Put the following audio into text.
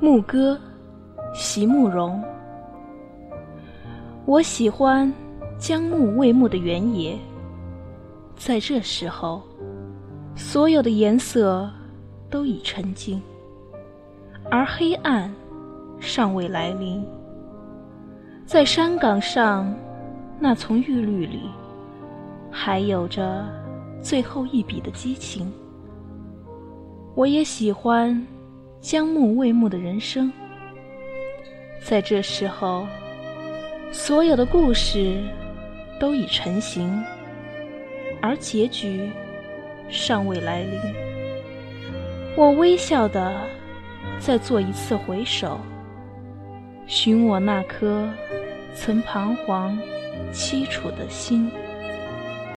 牧歌，席慕容。我喜欢将暮未暮的原野，在这时候，所有的颜色都已沉静，而黑暗尚未来临。在山岗上，那丛玉绿里，还有着最后一笔的激情。我也喜欢将暮未暮的人生，在这时候，所有的故事都已成型，而结局尚未来临。我微笑的再做一次回首，寻我那颗曾彷徨、凄楚的心。